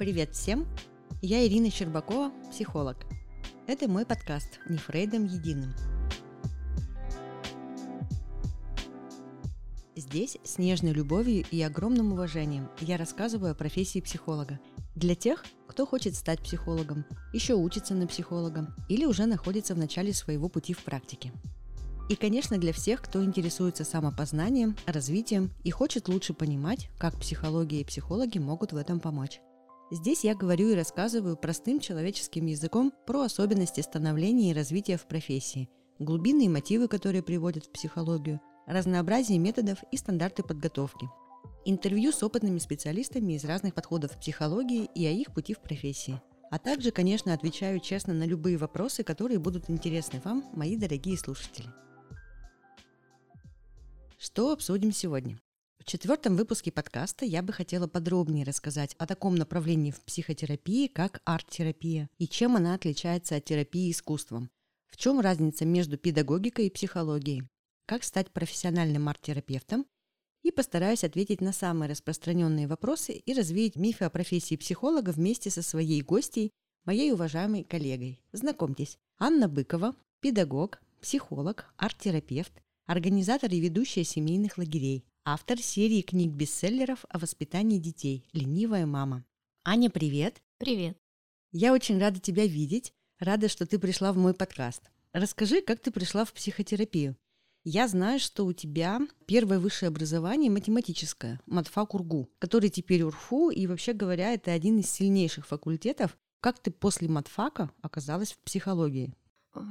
Привет всем! Я Ирина Щербакова, психолог. Это мой подкаст «Не Фрейдом единым». Здесь с нежной любовью и огромным уважением я рассказываю о профессии психолога. Для тех, кто хочет стать психологом, еще учится на психолога или уже находится в начале своего пути в практике. И, конечно, для всех, кто интересуется самопознанием, развитием и хочет лучше понимать, как психология и психологи могут в этом помочь. Здесь я говорю и рассказываю простым человеческим языком про особенности становления и развития в профессии, глубинные мотивы, которые приводят в психологию, разнообразие методов и стандарты подготовки. Интервью с опытными специалистами из разных подходов психологии и о их пути в профессии. А также, конечно, отвечаю честно на любые вопросы, которые будут интересны вам, мои дорогие слушатели. Что обсудим сегодня? В четвертом выпуске подкаста я бы хотела подробнее рассказать о таком направлении в психотерапии, как арт-терапия, и чем она отличается от терапии искусством. В чем разница между педагогикой и психологией? Как стать профессиональным арт-терапевтом? И постараюсь ответить на самые распространенные вопросы и развеять мифы о профессии психолога вместе со своей гостьей, моей уважаемой коллегой. Знакомьтесь, Анна Быкова, педагог, психолог, арт-терапевт, организатор и ведущая семейных лагерей, автор серии книг-бестселлеров о воспитании детей «Ленивая мама». Аня, привет! Привет! Я очень рада тебя видеть, рада, что ты пришла в мой подкаст. Расскажи, как ты пришла в психотерапию. Я знаю, что у тебя первое высшее образование математическое, матфак УРГУ, который теперь УРФУ, и вообще говоря, это один из сильнейших факультетов. Как ты после матфака оказалась в психологии?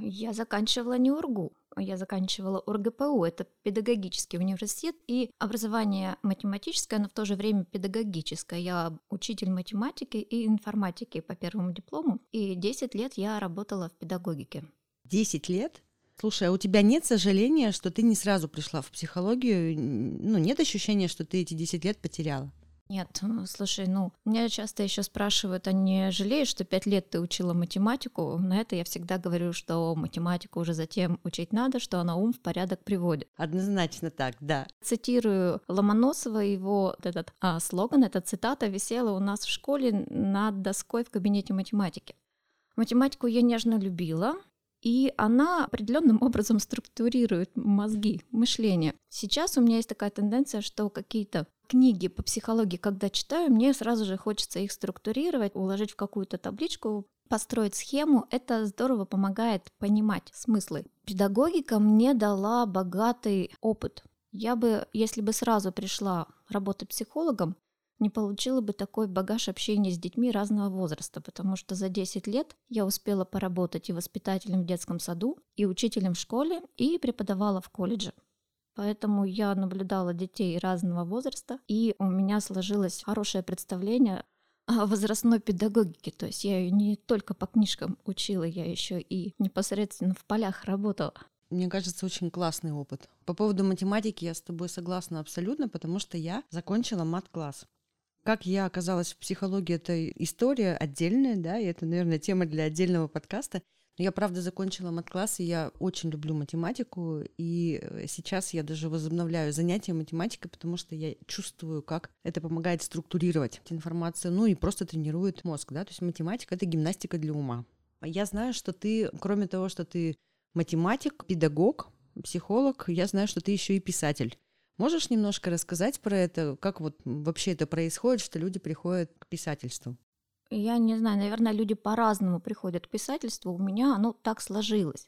Я заканчивала не УРГУ, я заканчивала УрГПУ, это педагогический университет, и образование математическое, но в то же время педагогическое. Я учитель математики и информатики по первому диплому, и 10 лет я работала в педагогике. 10 лет? Слушай, а у тебя нет сожаления, что ты не сразу пришла в психологию? Ну, нет ощущения, что ты эти 10 лет потеряла? Нет, ну, слушай, ну, меня часто еще спрашивают, а не жалеешь, что пять лет ты учила математику? На это я всегда говорю, что математику уже затем учить надо, что она ум в порядок приводит. Однозначно так, да. Цитирую Ломоносова, его вот этот а, слоган, эта цитата висела у нас в школе над доской в кабинете математики. Математику я нежно любила, и она определенным образом структурирует мозги, мышление. Сейчас у меня есть такая тенденция, что какие-то книги по психологии, когда читаю, мне сразу же хочется их структурировать, уложить в какую-то табличку, построить схему. Это здорово помогает понимать смыслы. Педагогика мне дала богатый опыт. Я бы, если бы сразу пришла работать психологом, не получила бы такой багаж общения с детьми разного возраста, потому что за 10 лет я успела поработать и воспитателем в детском саду, и учителем в школе, и преподавала в колледже. Поэтому я наблюдала детей разного возраста, и у меня сложилось хорошее представление о возрастной педагогике. То есть я ее не только по книжкам учила, я еще и непосредственно в полях работала. Мне кажется, очень классный опыт. По поводу математики я с тобой согласна абсолютно, потому что я закончила мат-класс. Как я оказалась в психологии, это история отдельная, да, и это, наверное, тема для отдельного подкаста. Я, правда, закончила мат-класс, и я очень люблю математику, и э, сейчас я даже возобновляю занятия математикой, потому что я чувствую, как это помогает структурировать информацию, ну и просто тренирует мозг, да, то есть математика — это гимнастика для ума. Я знаю, что ты, кроме того, что ты математик, педагог, психолог, я знаю, что ты еще и писатель. Можешь немножко рассказать про это, как вот вообще это происходит, что люди приходят к писательству? Я не знаю, наверное, люди по-разному приходят к писательству. У меня оно так сложилось.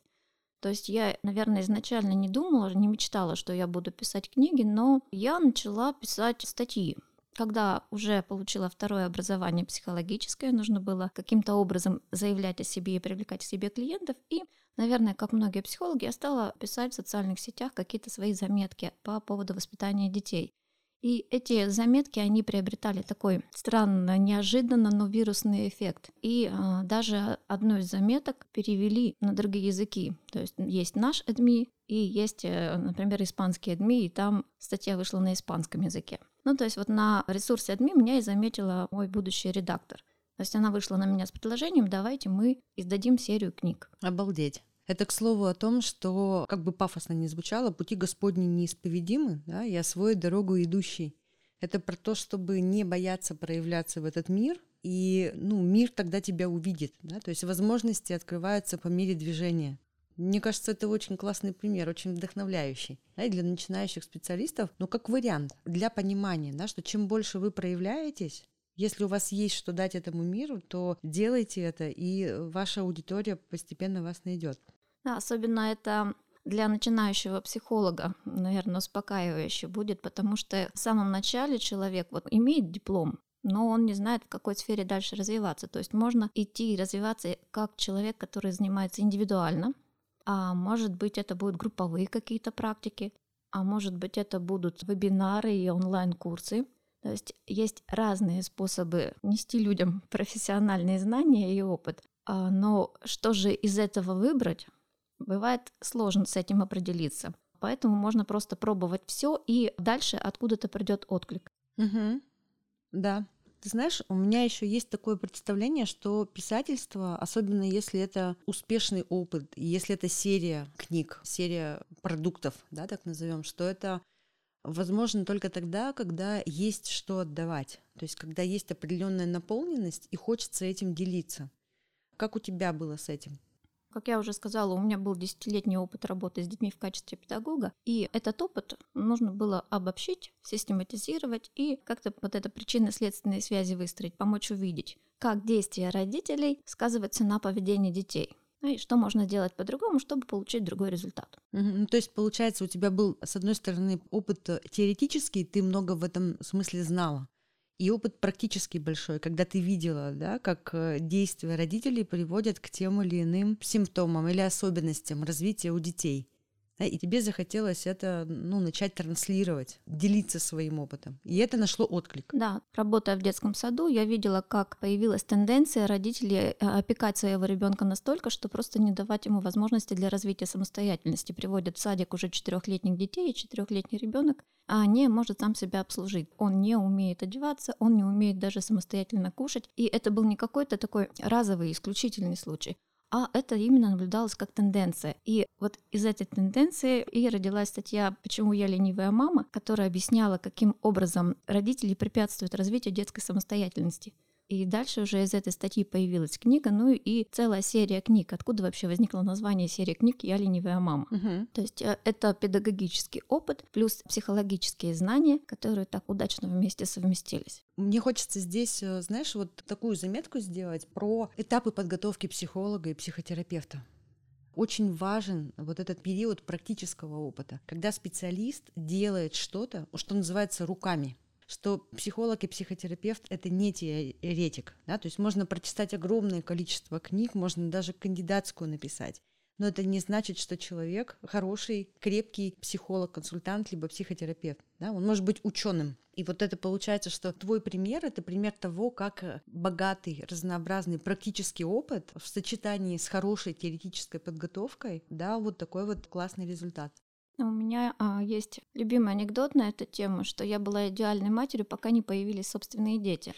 То есть я, наверное, изначально не думала, не мечтала, что я буду писать книги, но я начала писать статьи. Когда уже получила второе образование психологическое, нужно было каким-то образом заявлять о себе и привлекать к себе клиентов. И, наверное, как многие психологи, я стала писать в социальных сетях какие-то свои заметки по поводу воспитания детей. И эти заметки, они приобретали такой странно, неожиданно, но вирусный эффект. И а, даже одну из заметок перевели на другие языки. То есть есть наш ЭДМИ и есть, э, например, испанский ЭДМИ, и там статья вышла на испанском языке. Ну, то есть вот на ресурсе ЭДМИ меня и заметила мой будущий редактор. То есть она вышла на меня с предложением, давайте мы издадим серию книг. Обалдеть. Это, к слову, о том, что, как бы пафосно не звучало, пути Господни неисповедимы, да, и освоить дорогу идущий. Это про то, чтобы не бояться проявляться в этот мир, и ну, мир тогда тебя увидит. Да? То есть возможности открываются по мере движения. Мне кажется, это очень классный пример, очень вдохновляющий. Да, и для начинающих специалистов, ну, как вариант, для понимания, да, что чем больше вы проявляетесь, если у вас есть что дать этому миру, то делайте это, и ваша аудитория постепенно вас найдет. Да, особенно это для начинающего психолога, наверное, успокаивающе будет, потому что в самом начале человек вот имеет диплом, но он не знает, в какой сфере дальше развиваться. То есть можно идти и развиваться как человек, который занимается индивидуально, а может быть это будут групповые какие-то практики, а может быть это будут вебинары и онлайн-курсы. То есть есть разные способы нести людям профессиональные знания и опыт. А, но что же из этого выбрать? Бывает сложно с этим определиться. Поэтому можно просто пробовать все, и дальше откуда-то придет отклик. Угу. Да. Ты знаешь, у меня еще есть такое представление, что писательство, особенно если это успешный опыт, если это серия книг, серия продуктов, да, так назовем, что это возможно только тогда, когда есть что отдавать. То есть, когда есть определенная наполненность и хочется этим делиться. Как у тебя было с этим? Как я уже сказала, у меня был десятилетний опыт работы с детьми в качестве педагога, и этот опыт нужно было обобщить, систематизировать и как-то вот это причинно-следственные связи выстроить, помочь увидеть, как действия родителей сказываются на поведении детей. Ну и что можно сделать по-другому, чтобы получить другой результат. Угу. То есть, получается, у тебя был, с одной стороны, опыт теоретический, ты много в этом смысле знала и опыт практически большой, когда ты видела, да, как э, действия родителей приводят к тем или иным симптомам или особенностям развития у детей. Да, и тебе захотелось это ну, начать транслировать, делиться своим опытом. И это нашло отклик. Да, работая в детском саду, я видела, как появилась тенденция родителей э, опекать своего ребенка настолько, что просто не давать ему возможности для развития самостоятельности. Приводят в садик уже четырехлетних детей, и четырехлетний ребенок а не может сам себя обслужить. Он не умеет одеваться, он не умеет даже самостоятельно кушать. И это был не какой-то такой разовый, исключительный случай а это именно наблюдалось как тенденция. И вот из этой тенденции и родилась статья «Почему я ленивая мама», которая объясняла, каким образом родители препятствуют развитию детской самостоятельности. И дальше уже из этой статьи появилась книга, ну и целая серия книг. Откуда вообще возникло название серии книг «Я ленивая мама». Угу. То есть э, это педагогический опыт плюс психологические знания, которые так удачно вместе совместились. Мне хочется здесь, э, знаешь, вот такую заметку сделать про этапы подготовки психолога и психотерапевта очень важен вот этот период практического опыта, когда специалист делает что-то, что называется руками что психолог и психотерапевт — это не теоретик. Да? То есть можно прочитать огромное количество книг, можно даже кандидатскую написать. Но это не значит, что человек хороший, крепкий психолог, консультант, либо психотерапевт. Да? Он может быть ученым. И вот это получается, что твой пример — это пример того, как богатый, разнообразный практический опыт в сочетании с хорошей теоретической подготовкой, да, вот такой вот классный результат. У меня а, есть любимый анекдот на эту тему, что я была идеальной матерью, пока не появились собственные дети.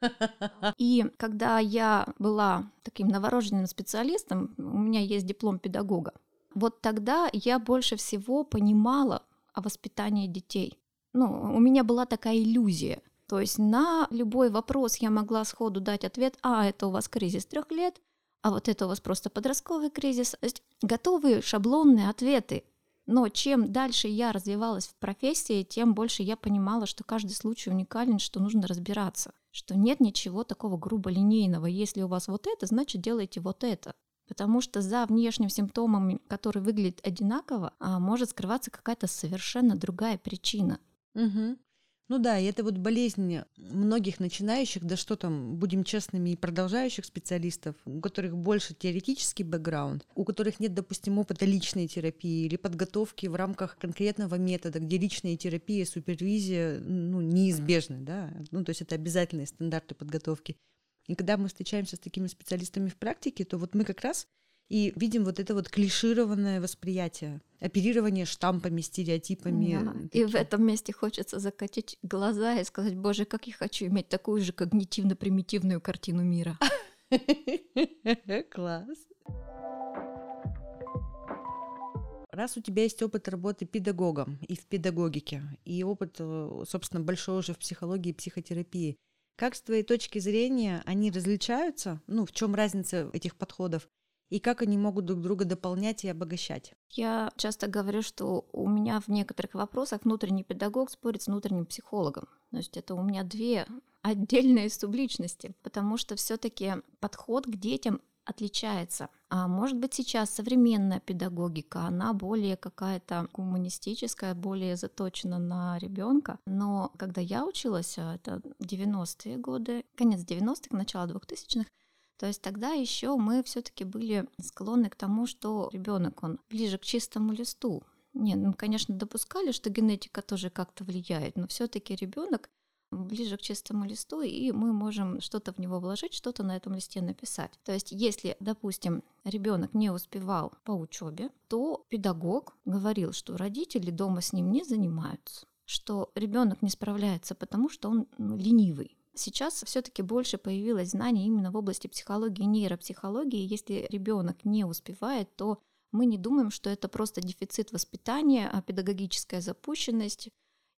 И когда я была таким новорожденным специалистом, у меня есть диплом педагога, вот тогда я больше всего понимала о воспитании детей. Ну, у меня была такая иллюзия. То есть на любой вопрос я могла сходу дать ответ, а, это у вас кризис трех лет, а вот это у вас просто подростковый кризис. То есть готовые шаблонные ответы. Но чем дальше я развивалась в профессии, тем больше я понимала, что каждый случай уникален, что нужно разбираться, что нет ничего такого грубо линейного. Если у вас вот это, значит делайте вот это. Потому что за внешним симптомом, который выглядит одинаково, а, может скрываться какая-то совершенно другая причина. Угу. Ну да, и это вот болезнь многих начинающих, да что там, будем честными, и продолжающих специалистов, у которых больше теоретический бэкграунд, у которых нет, допустим, опыта личной терапии или подготовки в рамках конкретного метода, где личная терапия, супервизия ну, неизбежны, да, ну то есть это обязательные стандарты подготовки. И когда мы встречаемся с такими специалистами в практике, то вот мы как раз и видим вот это вот клишированное восприятие, оперирование штампами, стереотипами. Да. И в этом месте хочется закатить глаза и сказать, боже, как я хочу иметь такую же когнитивно-примитивную картину мира. Класс. Раз у тебя есть опыт работы педагогом и в педагогике, и опыт, э, собственно, большой уже в психологии и психотерапии, Как с твоей точки зрения они различаются? Ну, в чем разница этих подходов? И как они могут друг друга дополнять и обогащать? Я часто говорю, что у меня в некоторых вопросах внутренний педагог спорит с внутренним психологом. То есть это у меня две отдельные субличности, потому что все-таки подход к детям отличается. А может быть сейчас современная педагогика, она более какая-то гуманистическая, более заточена на ребенка. Но когда я училась, а, это 90-е годы, конец 90-х, начало 2000-х, то есть тогда еще мы все-таки были склонны к тому, что ребенок он ближе к чистому листу. Нет, ну, конечно, допускали, что генетика тоже как-то влияет, но все-таки ребенок ближе к чистому листу, и мы можем что-то в него вложить, что-то на этом листе написать. То есть, если, допустим, ребенок не успевал по учебе, то педагог говорил, что родители дома с ним не занимаются, что ребенок не справляется, потому что он ну, ленивый. Сейчас все-таки больше появилось знаний именно в области психологии и нейропсихологии. Если ребенок не успевает, то мы не думаем, что это просто дефицит воспитания, а педагогическая запущенность,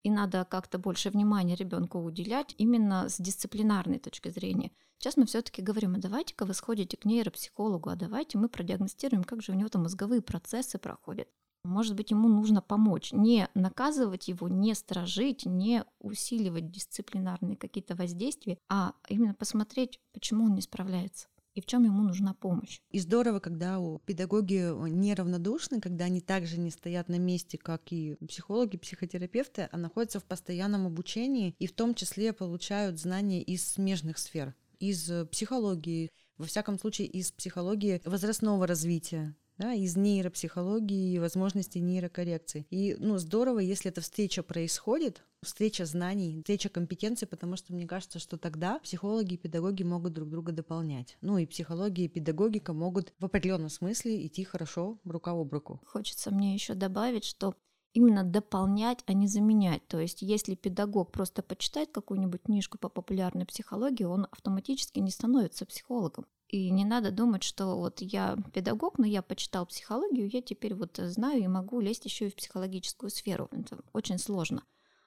и надо как-то больше внимания ребенку уделять именно с дисциплинарной точки зрения. Сейчас мы все-таки говорим, а давайте-ка вы сходите к нейропсихологу, а давайте мы продиагностируем, как же у него там мозговые процессы проходят. Может быть, ему нужно помочь, не наказывать его, не сторожить, не усиливать дисциплинарные какие-то воздействия, а именно посмотреть, почему он не справляется и в чем ему нужна помощь. И здорово, когда у педагоги неравнодушны, когда они также не стоят на месте, как и психологи, психотерапевты, а находятся в постоянном обучении и в том числе получают знания из смежных сфер, из психологии, во всяком случае из психологии возрастного развития, да, из нейропсихологии и возможностей нейрокоррекции. И ну, здорово, если эта встреча происходит, встреча знаний, встреча компетенций, потому что мне кажется, что тогда психологи и педагоги могут друг друга дополнять. Ну и психология и педагогика могут в определенном смысле идти хорошо рука об руку. Хочется мне еще добавить, что именно дополнять, а не заменять. То есть, если педагог просто почитает какую-нибудь книжку по популярной психологии, он автоматически не становится психологом. И не надо думать, что вот я педагог, но я почитал психологию, я теперь вот знаю и могу лезть еще и в психологическую сферу. Это очень сложно.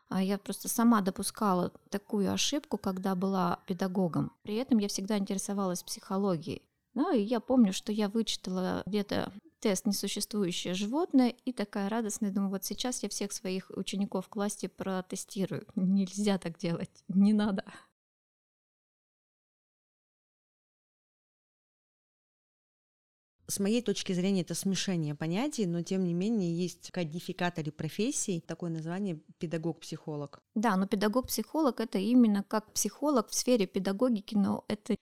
А я просто сама допускала такую ошибку, когда была педагогом. При этом я всегда интересовалась психологией. Ну, и я помню, что я вычитала где-то тест «Несуществующее животное» и такая радостная, думаю, вот сейчас я всех своих учеников в классе протестирую. Нельзя так делать, не надо. С моей точки зрения это смешение понятий, но тем не менее есть кодификаторы профессий, такое название педагог-психолог. Да, но педагог-психолог это именно как психолог в сфере педагогики, но это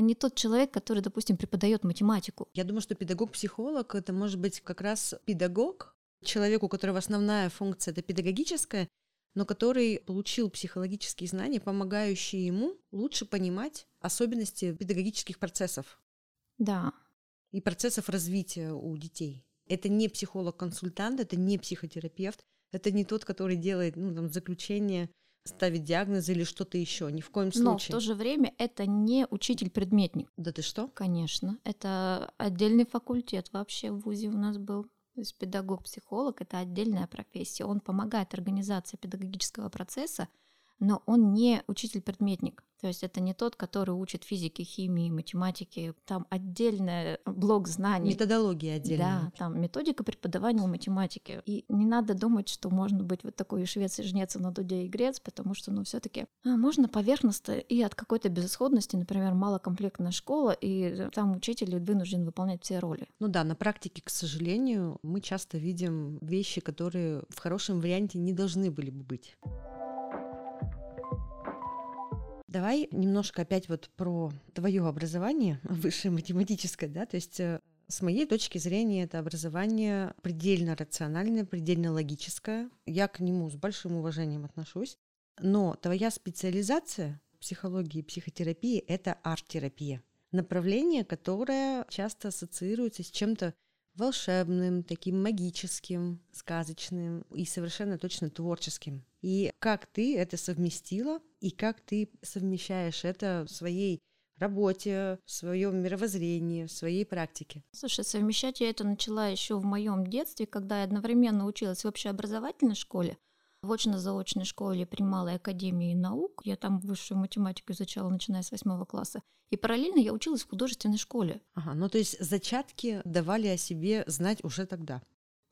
не тот человек, который, допустим, преподает математику. Я думаю, что педагог-психолог это может быть как раз педагог, человек, у которого основная функция это педагогическая, но который получил психологические знания, помогающие ему лучше понимать особенности педагогических процессов. Да, и процессов развития у детей. Это не психолог-консультант, это не психотерапевт, это не тот, который делает ну, там, заключение, ставит диагноз или что-то еще. Ни в коем случае. Но в то же время это не учитель-предметник. Да ты что? Конечно. Это отдельный факультет вообще в ВУЗе у нас был. То есть педагог-психолог — это отдельная профессия. Он помогает организации педагогического процесса, но он не учитель-предметник. То есть это не тот, который учит физики, химии, математики. Там отдельный блок знаний. Методология отдельная. Да, там методика преподавания математики. И не надо думать, что можно быть вот такой швец и жнец на дуде и грец, потому что, ну, все таки а, можно поверхностно и от какой-то безысходности, например, малокомплектная школа, и там учитель вынужден выполнять все роли. Ну да, на практике, к сожалению, мы часто видим вещи, которые в хорошем варианте не должны были бы быть. Давай немножко опять вот про твое образование высшее математическое, да, то есть э, с моей точки зрения это образование предельно рациональное, предельно логическое. Я к нему с большим уважением отношусь. Но твоя специализация психологии и психотерапии — это арт-терапия. Направление, которое часто ассоциируется с чем-то волшебным, таким магическим, сказочным и совершенно точно творческим. И как ты это совместила, и как ты совмещаешь это в своей работе, в своем мировоззрении, в своей практике? Слушай, совмещать я это начала еще в моем детстве, когда я одновременно училась в общеобразовательной школе, в очно-заочной школе при Малой Академии наук. Я там высшую математику изучала, начиная с восьмого класса. И параллельно я училась в художественной школе. Ага, ну то есть зачатки давали о себе знать уже тогда.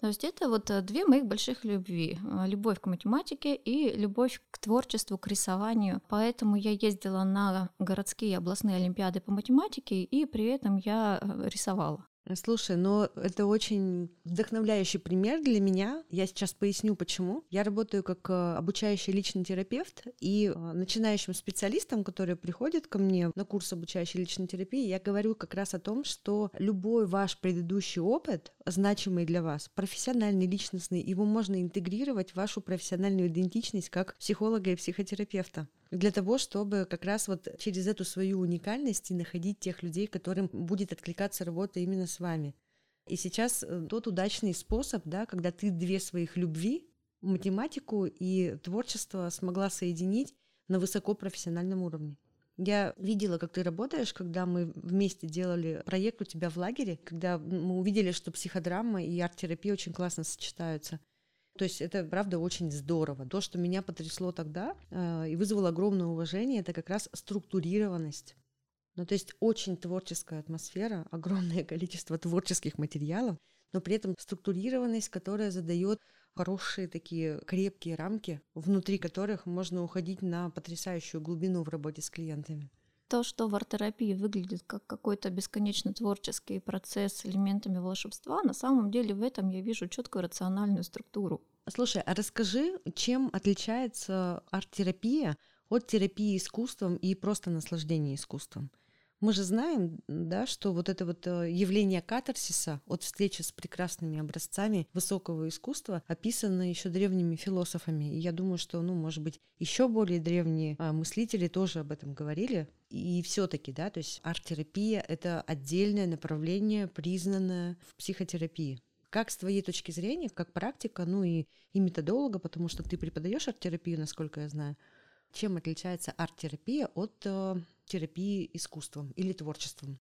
То есть это вот э, две моих больших любви. Э, любовь к математике и любовь к творчеству, к рисованию. Поэтому я ездила на городские областные олимпиады по математике, и при этом я э, рисовала. Слушай, но это очень вдохновляющий пример для меня. Я сейчас поясню, почему. Я работаю как э, обучающий личный терапевт, и э, начинающим специалистам, которые приходят ко мне на курс обучающей личной терапии, я говорю как раз о том, что любой ваш предыдущий опыт, значимый для вас, профессиональный, личностный, его можно интегрировать в вашу профессиональную идентичность как психолога и психотерапевта для того, чтобы как раз вот через эту свою уникальность и находить тех людей, которым будет откликаться работа именно с вами. И сейчас э, тот удачный способ, да, когда ты две своих любви, математику и творчество смогла соединить на высокопрофессиональном уровне. Я видела, как ты работаешь, когда мы вместе делали проект у тебя в лагере, когда мы увидели, что психодрама и арт-терапия очень классно сочетаются. То есть это, правда, очень здорово. То, что меня потрясло тогда э, и вызвало огромное уважение, это как раз структурированность. Ну, то есть очень творческая атмосфера, огромное количество творческих материалов, но при этом структурированность, которая задает хорошие такие крепкие рамки, внутри которых можно уходить на потрясающую глубину в работе с клиентами то, что в арт-терапии выглядит как какой-то бесконечно творческий процесс с элементами волшебства, на самом деле в этом я вижу четкую рациональную структуру. Слушай, а расскажи, чем отличается арт-терапия от терапии искусством и просто наслаждения искусством? Мы же знаем, да, что вот это вот э, явление катарсиса от встречи с прекрасными образцами высокого искусства описано еще древними философами. И я думаю, что, ну, может быть, еще более древние а, мыслители тоже об этом говорили. И все-таки, да, то есть арт-терапия — это отдельное направление, признанное в психотерапии. Как с твоей точки зрения, как практика, ну и, и методолога, потому что ты преподаешь арт-терапию, насколько я знаю, чем отличается арт-терапия от э, терапии искусством или творчеством?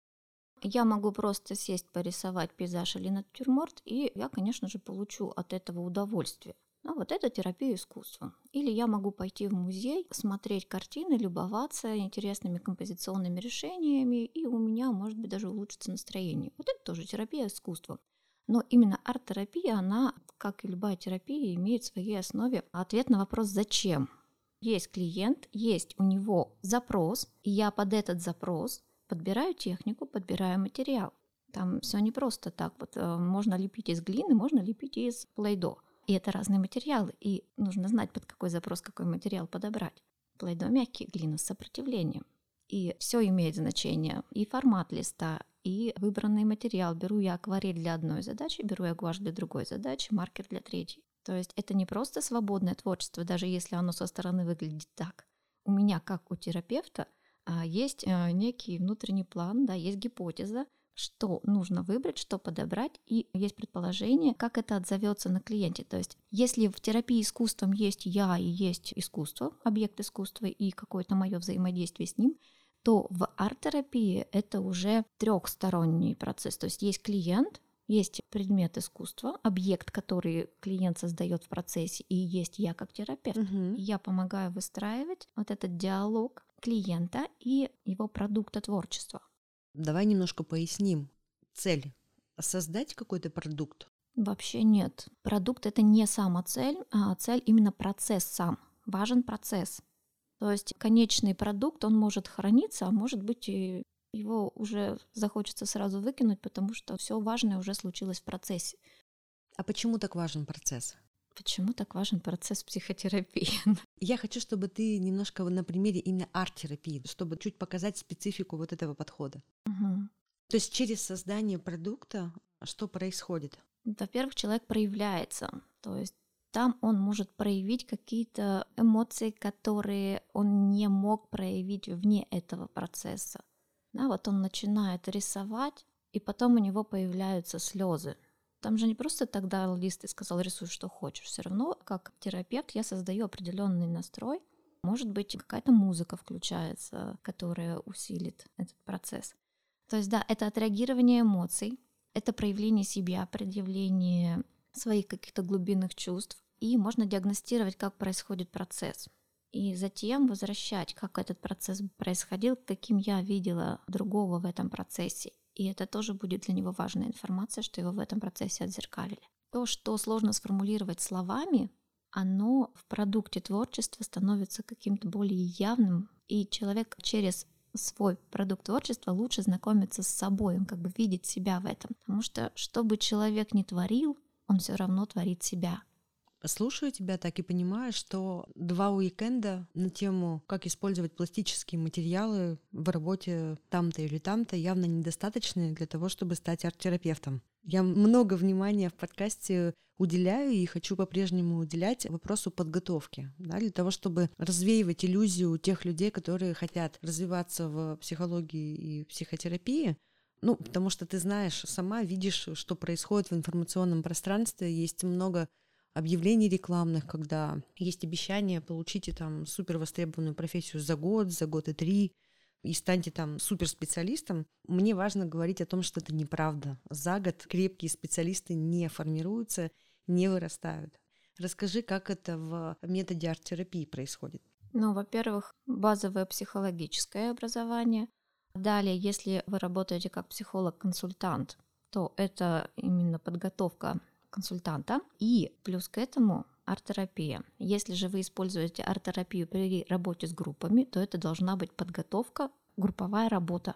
Я могу просто сесть, порисовать пейзаж или натюрморт, и я, конечно же, получу от этого удовольствие. Ну, вот это терапия искусством. Или я могу пойти в музей, смотреть картины, любоваться интересными композиционными решениями, и у меня, может быть, даже улучшится настроение. Вот это тоже терапия искусством. Но именно арт-терапия, она, как и любая терапия, имеет в своей основе ответ на вопрос «зачем?». Есть клиент, есть у него запрос, и я под этот запрос подбираю технику, подбираю материал. Там все не просто так. Вот э, можно лепить из глины, можно лепить из плейдо. И это разные материалы, и нужно знать, под какой запрос какой материал подобрать. Плейдо мягкий, глина с сопротивлением. И все имеет значение. И формат листа, и выбранный материал. Беру я акварель для одной задачи, беру я гуашь для другой задачи, маркер для третьей. То есть это не просто свободное творчество, даже если оно со стороны выглядит так. У меня, как у терапевта, а, есть э, некий внутренний план, да, есть гипотеза, что нужно выбрать, что подобрать, и есть предположение, как это отзовется на клиенте. То есть, если в терапии искусством есть я и есть искусство, объект искусства и какое-то мое взаимодействие с ним, то в арт-терапии это уже трехсторонний процесс. То есть есть клиент, есть предмет искусства, объект, который клиент создает в процессе, и есть я как терапевт. Угу. Я помогаю выстраивать вот этот диалог клиента и его продукта творчества. Давай немножко поясним. Цель — создать какой-то продукт? Вообще нет. Продукт — это не сама цель, а цель именно процесс сам. Важен процесс. То есть конечный продукт, он может храниться, а может быть и его уже захочется сразу выкинуть, потому что все важное уже случилось в процессе. А почему так важен процесс? Почему так важен процесс психотерапии? Я хочу, чтобы ты немножко на примере именно арт-терапии, чтобы чуть показать специфику вот этого подхода. Угу. То есть через создание продукта что происходит? Во-первых, человек проявляется, то есть там он может проявить какие-то эмоции, которые он не мог проявить вне этого процесса. Да, вот он начинает рисовать, и потом у него появляются слезы. Там же не просто тогда лист и сказал, рисуй, что хочешь. Все равно, как терапевт, я создаю определенный настрой. Может быть, какая-то музыка включается, которая усилит этот процесс. То есть, да, это отреагирование эмоций, это проявление себя, предъявление своих каких-то глубинных чувств. и можно диагностировать, как происходит процесс. И затем возвращать, как этот процесс происходил, каким я видела другого в этом процессе. И это тоже будет для него важная информация, что его в этом процессе отзеркалили. То, что сложно сформулировать словами, оно в продукте творчества становится каким-то более явным, и человек через свой продукт творчества лучше знакомиться с собой, он как бы видит себя в этом. Потому что что бы человек ни творил, он все равно творит себя. Слушаю тебя так и понимаю, что два уикенда на тему, как использовать пластические материалы в работе там-то или там-то, явно недостаточны для того, чтобы стать арт-терапевтом. Я много внимания в подкасте уделяю и хочу по-прежнему уделять вопросу подготовки, да, для того, чтобы развеивать иллюзию тех людей, которые хотят развиваться в психологии и психотерапии, ну, потому что ты знаешь, сама видишь, что происходит в информационном пространстве, есть много объявлений рекламных, когда есть обещание получите там супер востребованную профессию за год, за год и три, и станьте там суперспециалистом, мне важно говорить о том, что это неправда. За год крепкие специалисты не формируются, не вырастают. Расскажи, как это в методе арт-терапии происходит. Ну, во-первых, базовое психологическое образование. Далее, если вы работаете как психолог-консультант, то это именно подготовка консультанта. И плюс к этому арт-терапия. Если же вы используете арт-терапию при работе с группами, то это должна быть подготовка, групповая работа.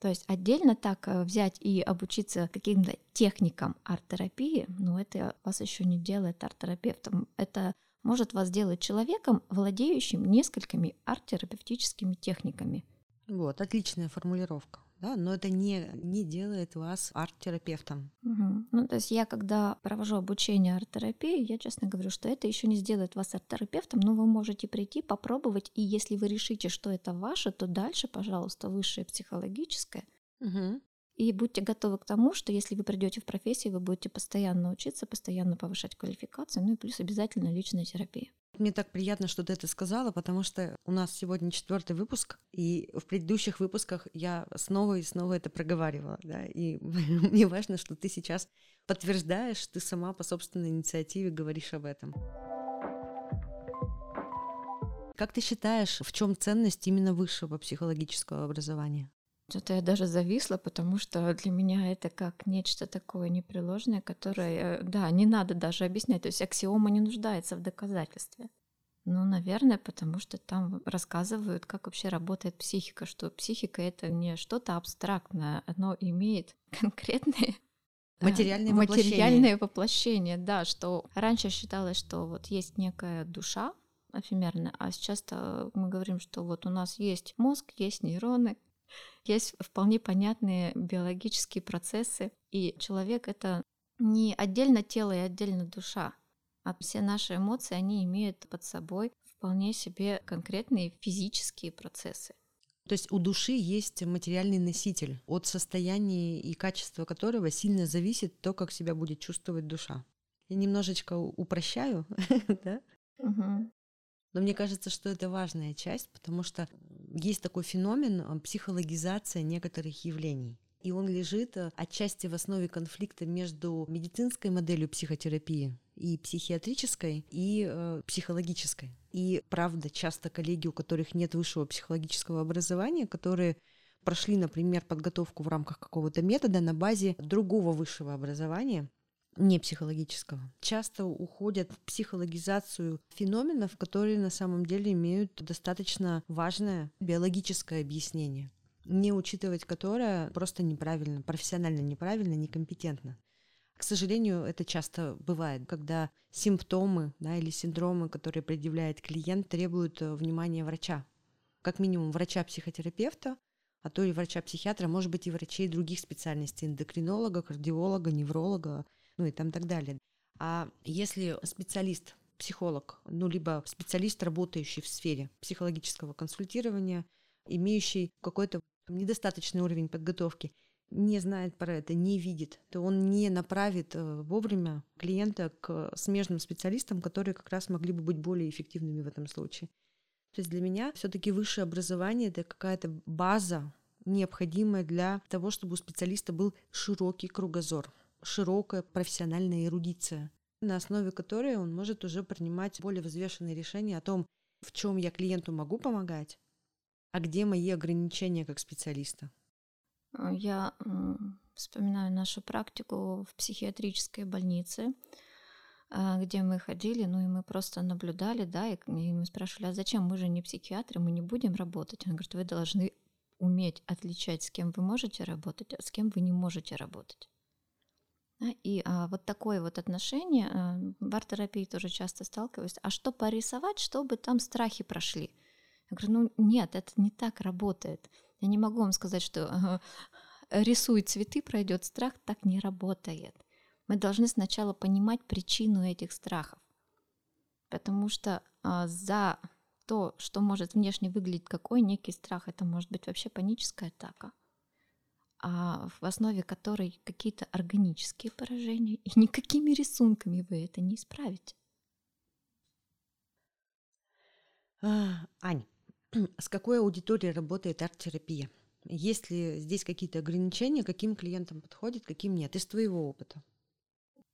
То есть отдельно так э, взять и обучиться каким-то техникам арт-терапии, ну это вас еще не делает арт-терапевтом. Это может вас сделать человеком, владеющим несколькими арт-терапевтическими техниками. Вот, отличная формулировка да, но это не, не делает вас арт-терапевтом. Угу. Ну, то есть я, когда провожу обучение арт-терапии, я честно говорю, что это еще не сделает вас арт-терапевтом, но вы можете прийти, попробовать, и если вы решите, что это ваше, то дальше, пожалуйста, высшее психологическое. Угу. И будьте готовы к тому, что если вы придете в профессию, вы будете постоянно учиться, постоянно повышать квалификацию, ну и плюс обязательно личная терапия. Мне так приятно, что ты это сказала, потому что у нас сегодня четвертый выпуск, и в предыдущих выпусках я снова и снова это проговаривала, да, и мне важно, что ты сейчас подтверждаешь, ты сама по собственной инициативе говоришь об этом. Как ты считаешь, в чем ценность именно высшего психологического образования? Что-то я даже зависла, потому что для меня это как нечто такое непреложное, которое, э, да, не надо даже объяснять. То есть аксиома не нуждается в доказательстве. Ну, наверное, потому что там рассказывают, как вообще работает психика, что психика это не что-то абстрактное, оно имеет конкретные материальное воплощение. материальное воплощение, да, что раньше считалось, что вот есть некая душа эфемерная, а сейчас мы говорим, что вот у нас есть мозг, есть нейроны, есть вполне понятные биологические процессы, и человек — это не отдельно тело и отдельно душа, а все наши эмоции, они имеют под собой вполне себе конкретные физические процессы. То есть у души есть материальный носитель, от состояния и качества которого сильно зависит то, как себя будет чувствовать душа. Я немножечко упрощаю, да? Но мне кажется, что это важная часть, потому что есть такой феномен э, психологизация некоторых явлений. И он лежит э, отчасти в основе конфликта между медицинской моделью психотерапии и психиатрической, и э, психологической. И правда, часто коллеги, у которых нет высшего психологического образования, которые прошли, например, подготовку в рамках какого-то метода на базе другого высшего образования, не психологического, часто уходят в психологизацию феноменов, которые на самом деле имеют достаточно важное биологическое объяснение, не учитывать которое просто неправильно, профессионально неправильно, некомпетентно. К сожалению, это часто бывает, когда симптомы да, или синдромы, которые предъявляет клиент, требуют э, внимания врача. Как минимум врача-психотерапевта, а то и врача-психиатра, может быть, и врачей других специальностей, эндокринолога, кардиолога, невролога, ну и там так далее. А если специалист, психолог, ну либо специалист, работающий в сфере психологического консультирования, имеющий какой-то недостаточный уровень подготовки, не знает про это, не видит, то он не направит э, вовремя клиента к смежным специалистам, которые как раз могли бы быть более эффективными в этом случае. То есть для меня все-таки высшее образование это какая-то база, необходимая для того, чтобы у специалиста был широкий кругозор широкая профессиональная эрудиция. на основе которой он может уже принимать более взвешенные решения о том, в чем я клиенту могу помогать, а где мои ограничения как специалиста. Э, я вспоминаю нашу практику в психиатрической больнице, э, где мы ходили, ну и мы просто наблюдали, да, и мы спрашивали, а зачем, мы же не психиатры, мы не будем работать. Он говорит, вы должны уметь отличать, с кем вы можете работать, а с кем вы не можете работать. И а, вот такое вот отношение а, в арт-терапии тоже часто сталкиваюсь. А что порисовать, чтобы там страхи прошли? Я говорю, ну нет, это не так работает. Я не могу вам сказать, что ага, рисуй цветы, пройдет страх, так не работает. Мы должны сначала понимать причину этих страхов. Потому что а, за то, что может внешне выглядеть какой некий страх, это может быть вообще паническая атака в основе которой какие-то органические поражения, и никакими рисунками вы это не исправите. А, Ань, с какой аудиторией работает арт-терапия? Есть ли здесь какие-то ограничения, каким клиентам подходит, каким нет, из твоего опыта?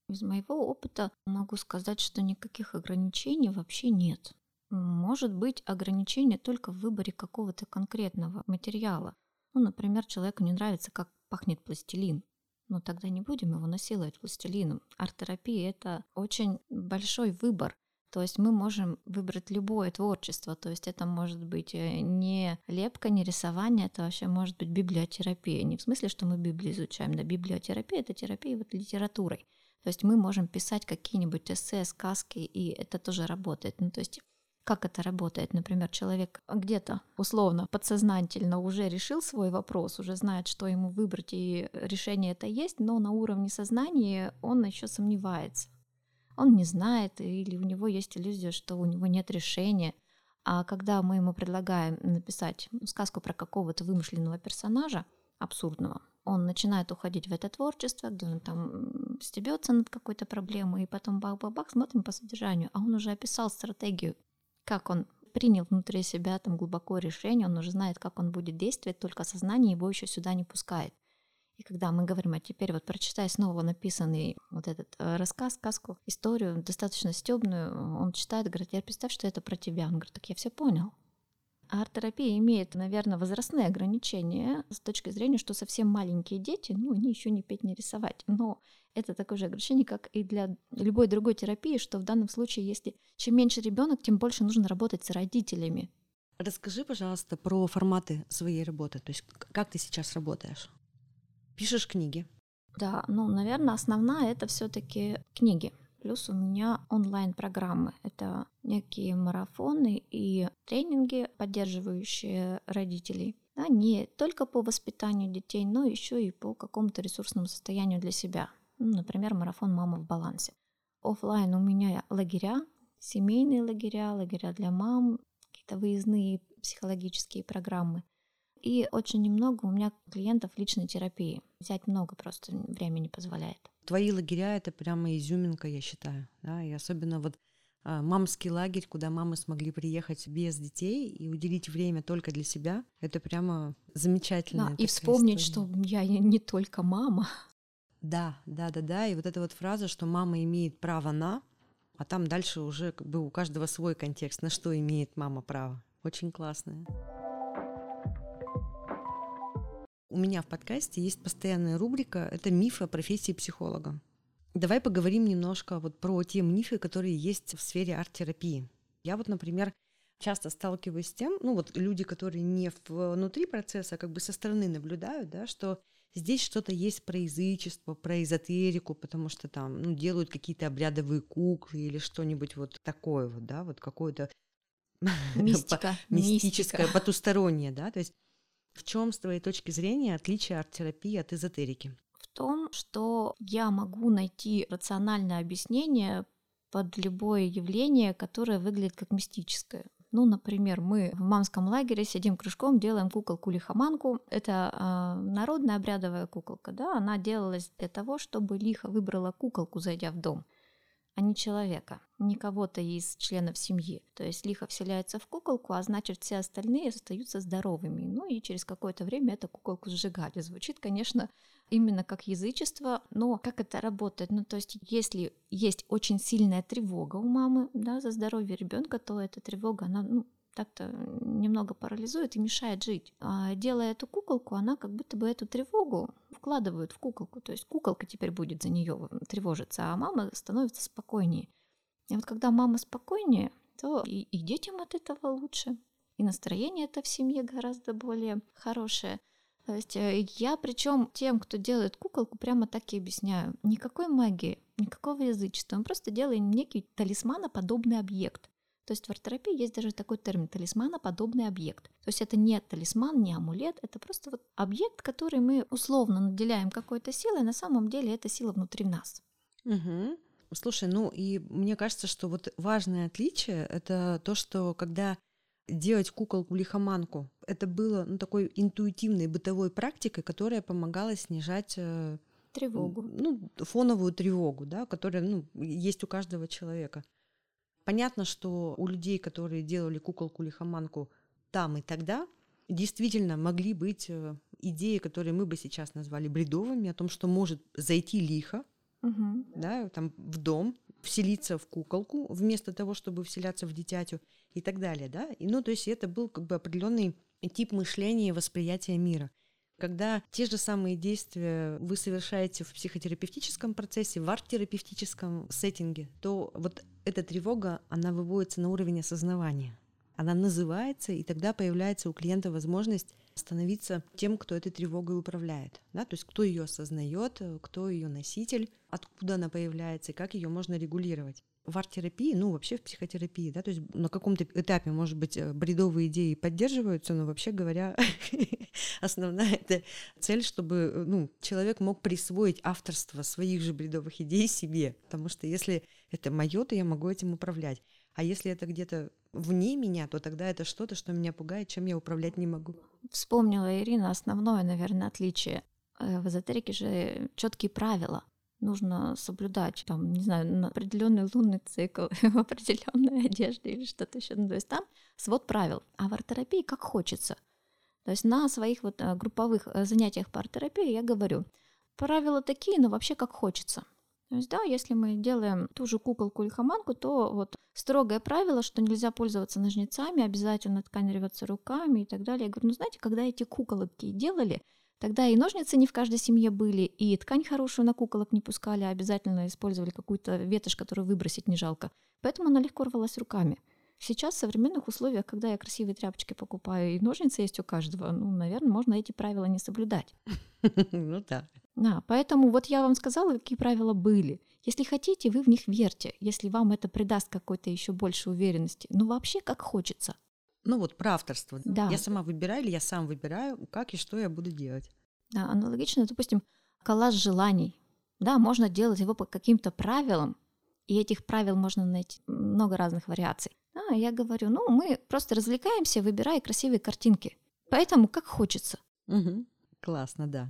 Из моего опыта могу сказать, что никаких ограничений вообще нет. Может быть ограничение только в выборе какого-то конкретного материала. Ну, например, человеку не нравится, как пахнет пластилин. Но тогда не будем его насиловать пластилином. Арт-терапия — это очень большой выбор. То есть мы можем выбрать любое творчество. То есть это может быть э, не лепка, не рисование, это вообще может быть библиотерапия. Не в смысле, что мы Библию изучаем, да, библиотерапия — это терапия вот литературой. То есть мы можем писать какие-нибудь эссе, сказки, и это тоже работает. Ну, то есть как это работает? Например, человек где-то условно подсознательно уже решил свой вопрос, уже знает, что ему выбрать, и решение это есть, но на уровне сознания он еще сомневается. Он не знает, или у него есть иллюзия, что у него нет решения. А когда мы ему предлагаем написать сказку про какого-то вымышленного персонажа, абсурдного, он начинает уходить в это творчество, где он там стебется над какой-то проблемой, и потом бах-бах-бах, смотрим по содержанию, а он уже описал стратегию как он принял внутри себя там глубоко решение, он уже знает, как он будет действовать, только сознание его еще сюда не пускает. И когда мы говорим, а теперь вот прочитай снова написанный вот этот э, рассказ, сказку, историю, достаточно стебную, он читает, говорит, я представь, что это про тебя. Он говорит, так я все понял. Арт-терапия имеет, наверное, возрастные ограничения с точки зрения, что совсем маленькие дети, ну, они еще не петь, не рисовать. Но это такое же ограничение, как и для любой другой терапии, что в данном случае, если чем меньше ребенок, тем больше нужно работать с родителями. Расскажи, пожалуйста, про форматы своей работы. То есть как ты сейчас работаешь? Пишешь книги? Да, ну, наверное, основная это все-таки книги. Плюс у меня онлайн-программы. Это некие марафоны и тренинги, поддерживающие родителей. Да, не только по воспитанию детей, но еще и по какому-то ресурсному состоянию для себя. Ну, например, марафон «Мама в балансе». Оффлайн у меня лагеря, семейные лагеря, лагеря для мам, какие-то выездные психологические программы. И очень немного у меня клиентов личной терапии. Взять много просто времени позволяет. Твои лагеря — это прямо изюминка, я считаю. Да? И особенно вот а, мамский лагерь, куда мамы смогли приехать без детей и уделить время только для себя, это прямо замечательно. Да, и вспомнить, история. что я не только мама. Да, да, да, да. И вот эта вот фраза, что мама имеет право на, а там дальше уже как бы у каждого свой контекст, на что имеет мама право. Очень классная. У меня в подкасте есть постоянная рубрика «Это мифы о профессии психолога». Давай поговорим немножко вот про те мифы, которые есть в сфере арт-терапии. Я вот, например, часто сталкиваюсь с тем, ну вот люди, которые не внутри процесса, а как бы со стороны наблюдают, да, что здесь что-то есть про язычество, про эзотерику, потому что там ну, делают какие-то обрядовые куклы или что-нибудь вот такое вот, да, вот какое-то мистическое, потустороннее, да, то есть в чем, с твоей точки зрения, отличие арт-терапии от эзотерики? В том, что я могу найти рациональное объяснение под любое явление, которое выглядит как мистическое. Ну, например, мы в мамском лагере сидим кружком, делаем куколку-лихоманку. Это э, народная обрядовая куколка, да, она делалась для того, чтобы лиха выбрала куколку, зайдя в дом. А не человека, не кого-то из членов семьи. То есть лихо вселяется в куколку, а значит все остальные остаются здоровыми. Ну и через какое-то время эту куколку сжигали. Звучит, конечно, именно как язычество, но как это работает? Ну то есть если есть очень сильная тревога у мамы да, за здоровье ребенка, то эта тревога, она ну, так-то немного парализует и мешает жить. А делая эту куколку, она как будто бы эту тревогу вкладывает в куколку. То есть куколка теперь будет за нее тревожиться, а мама становится спокойнее. И вот когда мама спокойнее, то и, и детям от этого лучше, и настроение это в семье гораздо более хорошее. То есть э, я причем тем, кто делает куколку, прямо так и объясняю. Никакой магии, никакого язычества. Мы просто делаем некий талисманоподобный объект. То есть в арт-терапии есть даже такой термин талисманоподобный объект. То есть это не талисман, не амулет, это просто вот объект, который мы условно наделяем какой-то силой, на самом деле эта сила внутри нас. Угу. Слушай, ну и мне кажется, что вот важное отличие это то, что когда делать куколку-лихоманку, это было ну, такой интуитивной бытовой практикой, которая помогала снижать э, тревогу. Ну, фоновую тревогу, да, которая ну, есть у каждого человека. Понятно, что у людей, которые делали куколку-лихоманку там и тогда, действительно могли быть э, идеи, которые мы бы сейчас назвали бредовыми, о том, что может зайти лихо, угу. да, там в дом, вселиться в куколку вместо того, чтобы вселяться в дитятю и так далее, да. И, ну, то есть это был как бы определенный тип мышления и восприятия мира. Когда те же самые действия вы совершаете в психотерапевтическом процессе, в арт-терапевтическом сеттинге, то вот эта тревога, она выводится на уровень осознавания. Она называется, и тогда появляется у клиента возможность становиться тем, кто этой тревогой управляет. Да? То есть кто ее осознает, кто ее носитель, откуда она появляется и как ее можно регулировать в арт-терапии, ну, вообще в психотерапии, да, то есть на каком-то этапе, может быть, э, бредовые идеи поддерживаются, но вообще говоря, основная это цель, чтобы, э, ну, человек мог присвоить авторство своих же бредовых идей себе, потому что если это мое, то я могу этим управлять. А если это где-то вне меня, то тогда это что-то, что меня пугает, чем я управлять не могу. Вспомнила Ирина основное, наверное, отличие. Э, в эзотерике же четкие правила нужно соблюдать, там, не знаю, на определенный лунный цикл, в определенной одежде или что-то еще. Ну, то есть там свод правил. А в арт-терапии как хочется. То есть на своих вот э, групповых э, занятиях по арт-терапии я говорю, правила такие, но вообще как хочется. То есть, да, если мы делаем ту же куколку или хаманку, то вот строгое правило, что нельзя пользоваться ножницами, обязательно ткань рвется руками и так далее. Я говорю, ну знаете, когда эти куколки делали, Тогда и ножницы не в каждой семье были, и ткань хорошую на куколок не пускали, а обязательно использовали какую-то ветошь, которую выбросить не жалко. Поэтому она легко рвалась руками. Сейчас в современных условиях, когда я красивые тряпочки покупаю, и ножницы есть у каждого, ну, наверное, можно эти правила не соблюдать. Ну да. Да, поэтому вот я вам сказала, какие правила были. Если хотите, вы в них верьте, если вам это придаст какой-то еще больше уверенности. Ну, вообще, как хочется. Ну вот про авторство. Да. Я сама выбираю или я сам выбираю, как и что я буду делать. Да, аналогично, допустим, коллаж желаний. Да, можно делать его по каким-то правилам, и этих правил можно найти много разных вариаций. А я говорю, ну, мы просто развлекаемся, выбирая красивые картинки. Поэтому как хочется. Угу. Классно, да.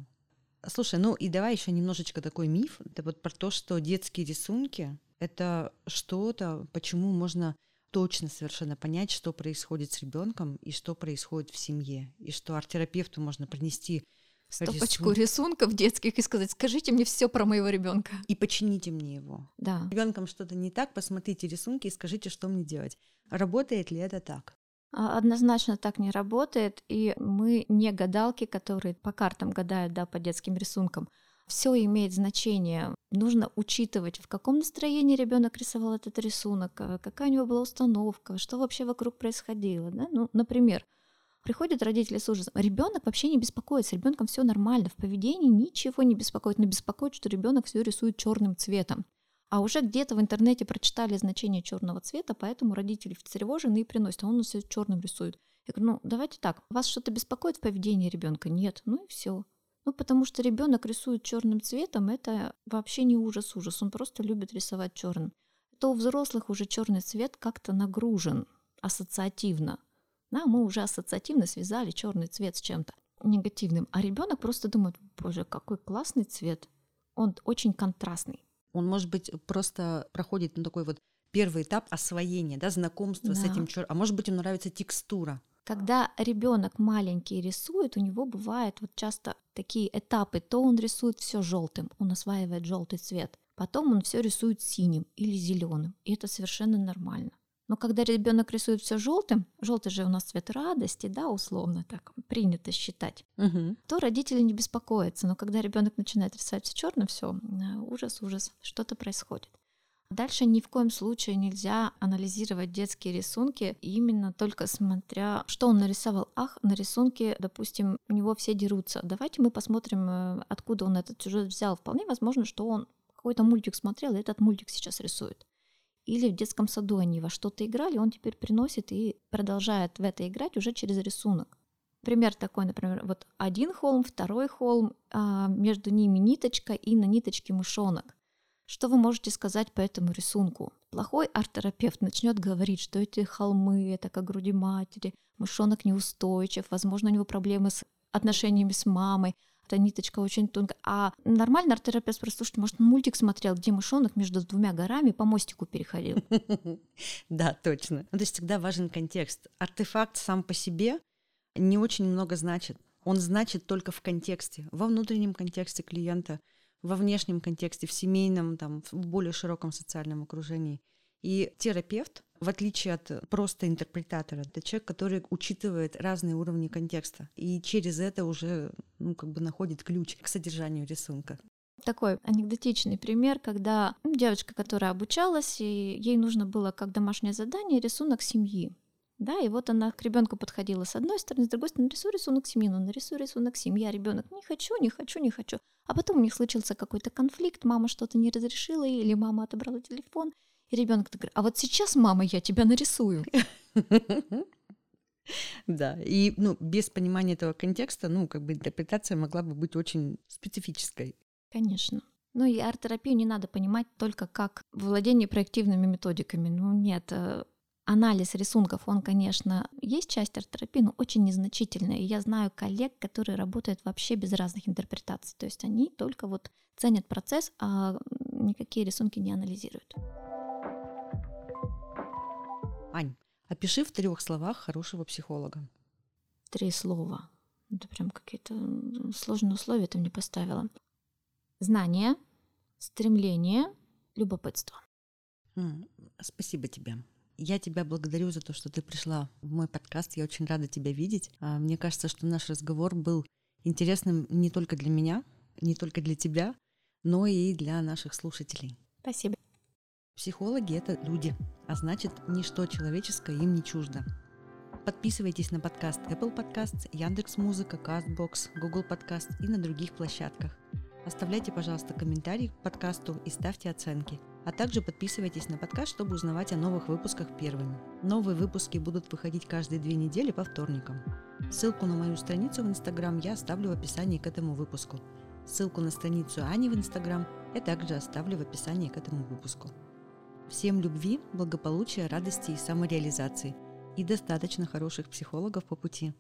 Слушай, ну и давай еще немножечко такой миф. Это вот про то, что детские рисунки — это что-то, почему можно точно совершенно понять, что происходит с ребенком и что происходит в семье, и что арт-терапевту можно принести стопочку рисун... рисунков детских и сказать, скажите мне все про моего ребенка. И почините мне его. Да. Ребенком что-то не так, посмотрите рисунки и скажите, что мне делать. Работает ли это так? А, однозначно так не работает, и мы не гадалки, которые по картам гадают, да, по детским рисункам. Все имеет значение. Нужно учитывать, в каком настроении ребенок рисовал этот рисунок, а, какая у него была установка, что вообще вокруг происходило. Да? Ну, например, приходят родители с ужасом. Ребенок вообще не беспокоится, с ребенком все нормально, в поведении ничего не беспокоит, но беспокоит, что ребенок все рисует черным цветом. А уже где-то в интернете прочитали значение черного цвета, поэтому родители встревожены и приносят, а он все черным рисует. Я говорю, ну давайте так, вас что-то беспокоит в поведении ребенка? Нет, ну и все. Ну, потому что ребенок рисует черным цветом, это вообще не ужас-ужас, он просто любит рисовать черным. То у взрослых уже черный цвет как-то нагружен ассоциативно. Да, мы уже ассоциативно связали черный цвет с чем-то негативным, а ребенок просто думает, боже, какой классный цвет, он очень контрастный. Он, может быть, просто проходит ну, такой вот первый этап освоения, да, знакомства да. с этим черным. А может быть, ему нравится текстура. Когда ребенок маленький рисует, у него бывает вот часто такие этапы. То он рисует все желтым, он осваивает желтый цвет. Потом он все рисует синим или зеленым. И это совершенно нормально. Но когда ребенок рисует все желтым, желтый же у нас цвет радости, да, условно так принято считать, угу. то родители не беспокоятся. Но когда ребенок начинает рисовать все черным, все ужас, ужас, что-то происходит. Дальше ни в коем случае нельзя анализировать детские рисунки именно только смотря, что он нарисовал. Ах, на рисунке, допустим, у него все дерутся. Давайте мы посмотрим, э, откуда он этот сюжет взял. Вполне возможно, что он какой-то мультик смотрел, и этот мультик сейчас рисует. Или в детском саду они во что-то играли, он теперь приносит и продолжает в это играть уже через рисунок. Пример такой, например, вот один холм, второй холм, а между ними ниточка и на ниточке мышонок. Что вы можете сказать по этому рисунку? Плохой арт-терапевт начнет говорить, что эти холмы — это как груди матери, мышонок неустойчив, возможно, у него проблемы с отношениями с мамой, эта ниточка очень тонкая. А нормальный арт-терапевт просто, слушайте, может, мультик смотрел, где мышонок между двумя горами по мостику переходил. Да, точно. Ну, то есть всегда важен контекст. Артефакт сам по себе не очень много значит. Он значит только в контексте, во внутреннем контексте клиента, во внешнем контексте, в семейном, там, в более широком социальном окружении. И терапевт, в отличие от просто интерпретатора, это человек, который учитывает разные уровни контекста и через это уже ну, как бы находит ключ к содержанию рисунка. Такой анекдотичный пример, когда девочка, которая обучалась, и ей нужно было как домашнее задание рисунок семьи. Да, и вот она к ребенку подходила с одной стороны, с другой стороны, нарисуй рисунок семьи, ну нарисуй рисунок семьи, а ребенок не хочу, не хочу, не хочу. А потом у них случился какой-то конфликт, мама что-то не разрешила, или мама отобрала телефон, и ребенок говорит, а вот сейчас, мама, я тебя нарисую. Да, и ну, без понимания этого контекста, ну, как бы интерпретация могла бы быть очень специфической. Конечно. Ну и арт-терапию не надо понимать только как владение проективными методиками. Ну нет, э, анализ рисунков, он, конечно, есть часть арт-терапии, но очень незначительная. И я знаю коллег, которые работают вообще без разных интерпретаций. То есть они только вот ценят процесс, а никакие рисунки не анализируют. Ань, опиши в трех словах хорошего психолога. Три слова. Это прям какие-то сложные условия ты мне поставила. Знание, стремление, любопытство. Спасибо тебе. Я тебя благодарю за то, что ты пришла в мой подкаст. Я очень рада тебя видеть. А, мне кажется, что наш разговор был интересным не только для меня, не только для тебя, но и для наших слушателей. Спасибо. Психологи — это люди, а значит, ничто человеческое им не чуждо. Подписывайтесь на подкаст Apple Podcasts, Яндекс.Музыка, Castbox, Google Podcast и на других площадках. Оставляйте, пожалуйста, комментарии к подкасту и ставьте оценки. А также подписывайтесь на подкаст, чтобы узнавать о новых выпусках первыми. Новые выпуски будут выходить каждые две недели по вторникам. Ссылку на мою страницу в Инстаграм я оставлю в описании к этому выпуску. Ссылку на страницу Ани в Инстаграм я также оставлю в описании к этому выпуску. Всем любви, благополучия, радости и самореализации. И достаточно хороших психологов по пути.